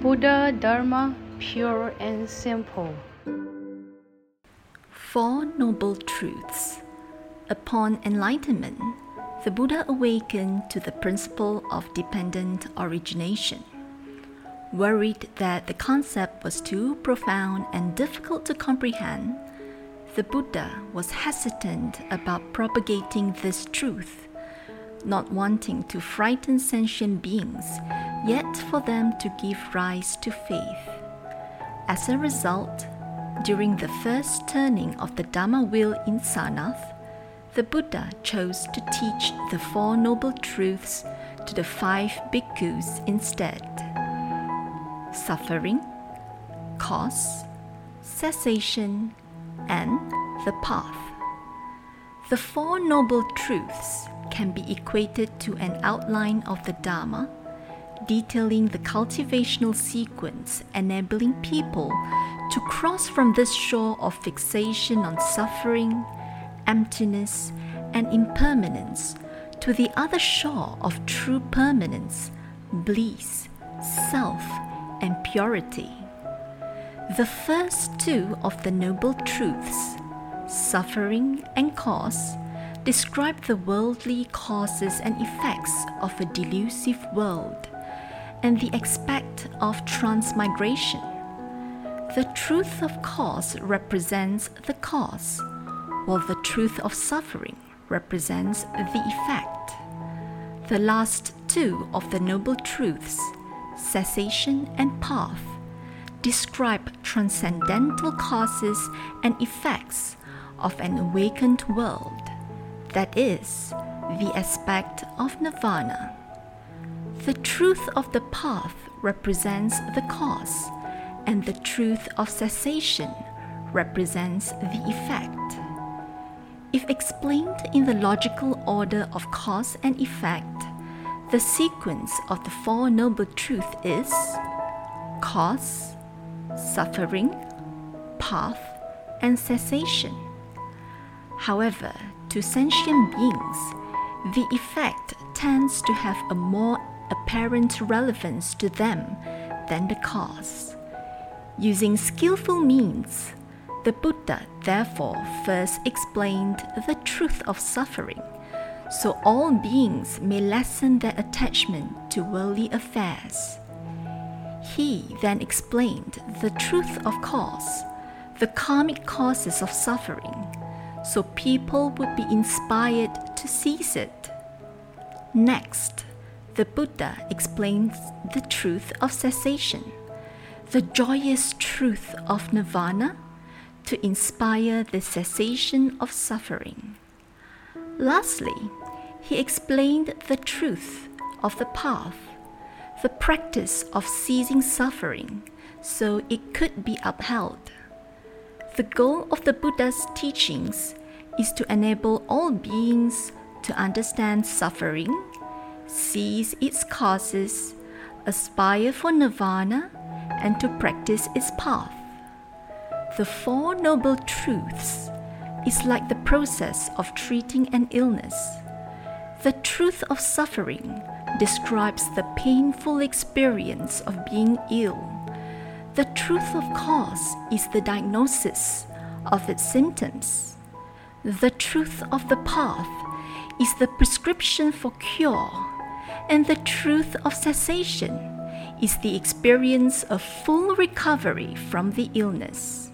Buddha Dharma pure and simple. Four Noble Truths. Upon enlightenment, the Buddha awakened to the principle of dependent origination. Worried that the concept was too profound and difficult to comprehend, the Buddha was hesitant about propagating this truth, not wanting to frighten sentient beings, yet for them to give rise to faith. As a result, during the first turning of the Dhamma wheel in Sarnath, the Buddha chose to teach the Four Noble Truths to the five bhikkhus instead suffering, cause, cessation, and the path. The Four Noble Truths can be equated to an outline of the Dharma, detailing the cultivational sequence enabling people to cross from this shore of fixation on suffering, emptiness, and impermanence to the other shore of true permanence, bliss, self, and purity. The first two of the Noble Truths, suffering and cause, describe the worldly causes and effects of a delusive world and the aspect of transmigration. The truth of cause represents the cause, while the truth of suffering represents the effect. The last two of the Noble Truths cessation, and path describe transcendental causes and effects of an awakened world, that is, the aspect of nirvana. The truth of the path represents the cause, and the truth of cessation represents the effect. If explained in the logical order of cause and effect, the sequence of the Four Noble Truths is cause, suffering, path, and cessation. However, to sentient beings, the effect tends to have a more apparent relevance to them than the cause. Using skillful means, the Buddha therefore first explained the truth of suffering so all beings may lessen their attachment to worldly affairs. He then explained the truth of cause, the karmic causes of suffering, so people would be inspired to seize it. Next, the Buddha explains the truth of cessation, the joyous truth of nirvana, to inspire the cessation of suffering. Lastly, he explained the truth of the path, the practice of ceasing suffering, so it could be upheld. The goal of the Buddha's teachings is to enable all beings to understand suffering, seize its causes, aspire for nirvana, and to practice its path. The Four Noble Truths is like the process of treating an illness. The truth of suffering describes the painful experience of being ill. The truth of cause is the diagnosis of its symptoms. The truth of the path is the prescription for cure. And the truth of cessation is the experience of full recovery from the illness.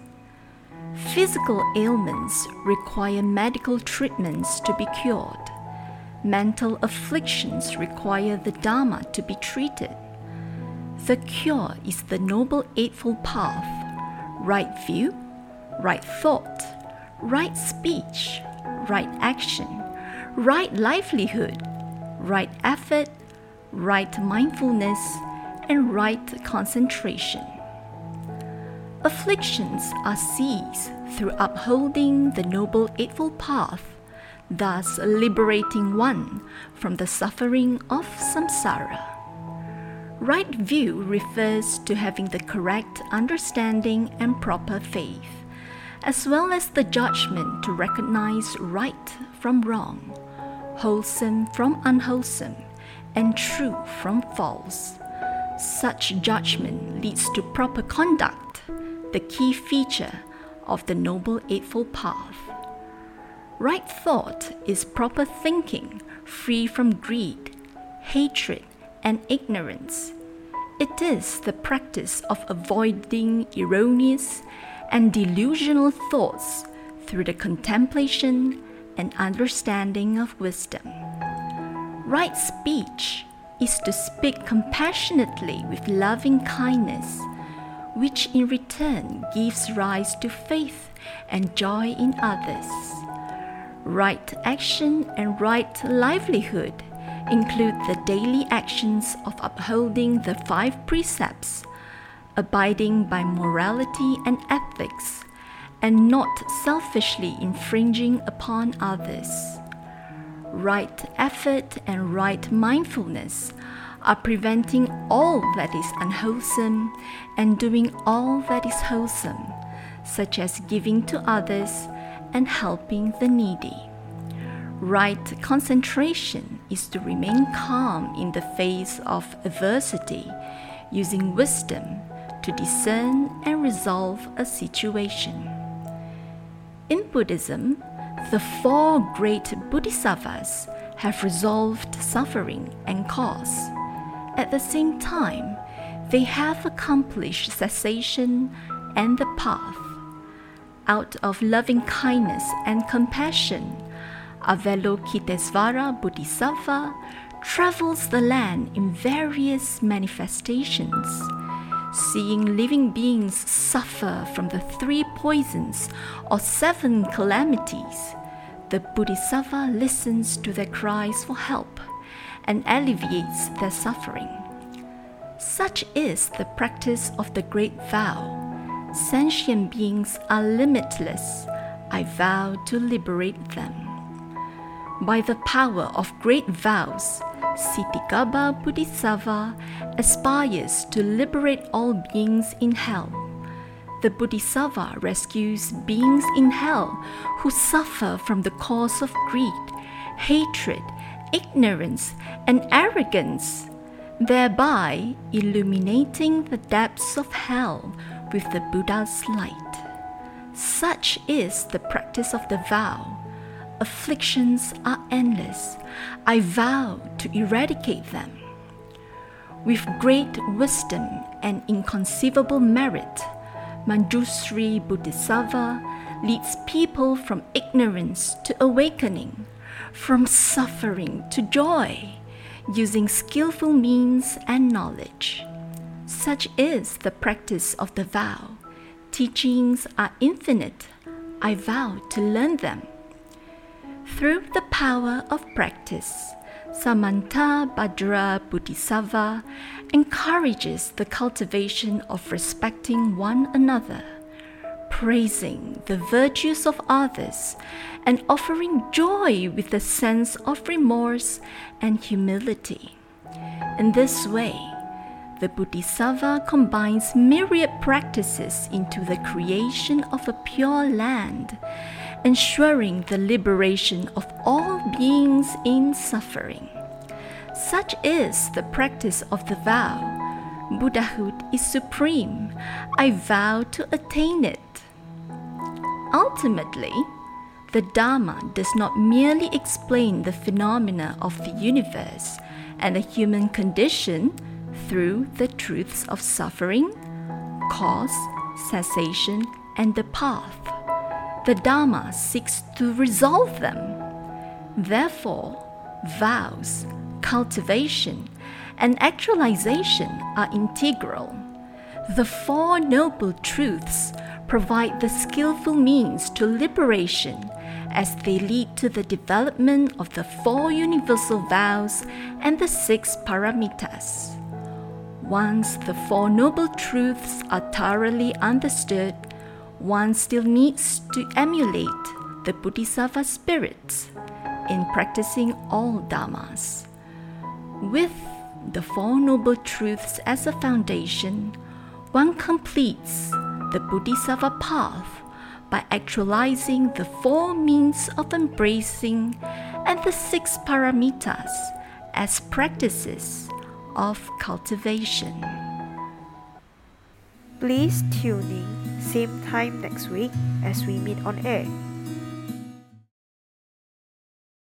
Physical ailments require medical treatments to be cured. Mental afflictions require the Dharma to be treated. The cure is the Noble Eightfold Path right view, right thought, right speech, right action, right livelihood, right effort, right mindfulness, and right concentration. Afflictions are seized through upholding the Noble Eightfold Path, thus liberating one from the suffering of samsara. Right view refers to having the correct understanding and proper faith, as well as the judgment to recognize right from wrong, wholesome from unwholesome, and true from false Such judgment leads to proper conduct, the key feature of the Noble Eightfold Path. Right thought is proper thinking free from greed, hatred, and ignorance. It is the practice of avoiding erroneous and delusional thoughts through the contemplation and understanding of wisdom. Right speech is to speak compassionately with loving kindness, which in return gives rise to faith and joy in others. Right action and right livelihood include the daily actions of upholding the five precepts, abiding by morality and ethics, and not selfishly infringing upon others. Right effort and right mindfulness are preventing all that is unwholesome and doing all that is wholesome, such as giving to others and helping the needy. Right concentration is to remain calm in the face of adversity, using wisdom to discern and resolve a situation. In Buddhism, the four great bodhisattvas have resolved suffering and cause. At the same time, they have accomplished cessation and the path. Out of loving kindness and compassion, Avalokitesvara Bodhisattva travels the land in various manifestations seeing living beings suffer from the three poisons or seven calamities, the Bodhisattva listens to their cries for help and alleviates their suffering. Such is the practice of the great vow. Sentient beings are limitless. I vow to liberate them. By the power of great vows, Ksitigarbha Bodhisattva aspires to liberate all beings in hell. The Bodhisattva rescues beings in hell who suffer from the cause of greed, hatred, ignorance, and arrogance, thereby illuminating the depths of hell with the Buddha's light. Such is the practice of the vow afflictions are endless. I vow to eradicate them. With great wisdom and inconceivable merit, Manjushri Bodhisattva leads people from ignorance to awakening, from suffering to joy, using skillful means and knowledge. Such is the practice of the vow. Teachings are infinite. I vow to learn them. Through the power of practice, Samantabhadra Bodhisattva encourages the cultivation of respecting one another, praising the virtues of others, and offering joy with a sense of remorse and humility. In this way, the Bodhisattva combines myriad practices into the creation of a pure land ensuring the liberation of all beings in suffering. Such is the practice of the vow. Buddhahood is supreme. I vow to attain it. Ultimately, the Dharma does not merely explain the phenomena of the universe and the human condition through the truths of suffering, cause, cessation, and the path the Dharma seeks to resolve them. Therefore, vows, cultivation, and actualization are integral. The Four Noble Truths provide the skillful means to liberation as they lead to the development of the Four Universal Vows and the Six Paramitas. Once the Four Noble Truths are thoroughly understood, one still needs to emulate the Bodhisattva spirits in practicing all Dhammas. With the Four Noble Truths as a foundation, one completes the Bodhisattva path by actualizing the four means of embracing and the six paramitas as practices of cultivation. Please tune in same time next week as we meet on air.